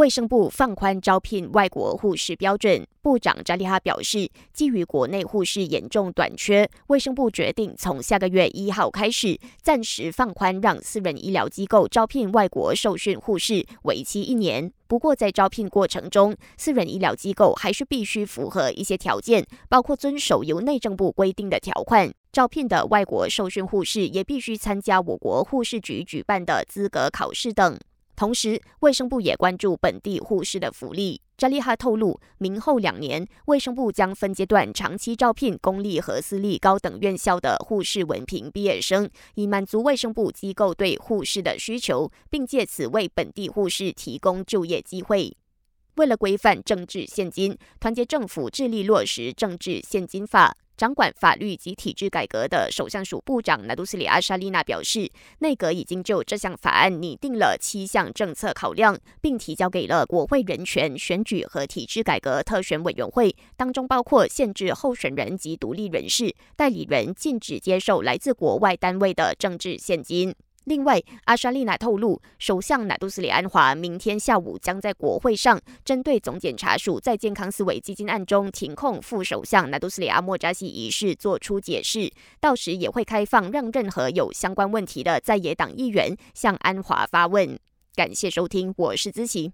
卫生部放宽招聘外国护士标准，部长扎利哈表示，基于国内护士严重短缺，卫生部决定从下个月一号开始暂时放宽，让私人医疗机构招聘外国受训护士，为期一年。不过，在招聘过程中，私人医疗机构还是必须符合一些条件，包括遵守由内政部规定的条款。招聘的外国受训护士也必须参加我国护士局举办的资格考试等。同时，卫生部也关注本地护士的福利。扎利哈透露，明后两年，卫生部将分阶段长期招聘公立和私立高等院校的护士文凭毕业生，以满足卫生部机构对护士的需求，并借此为本地护士提供就业机会。为了规范政治现金，团结政府致力落实政治现金法。掌管法律及体制改革的首相署部长纳杜斯里阿沙利娜表示，内阁已经就这项法案拟定了七项政策考量，并提交给了国会人权、选举和体制改革特选委员会，当中包括限制候选人及独立人士、代理人禁止接受来自国外单位的政治现金。另外，阿莎丽娜透露，首相纳杜斯里安华明天下午将在国会上针对总检察署在健康思维基金案中停控副首相纳杜斯里阿莫扎西一事作出解释，到时也会开放让任何有相关问题的在野党议员向安华发问。感谢收听，我是资琪。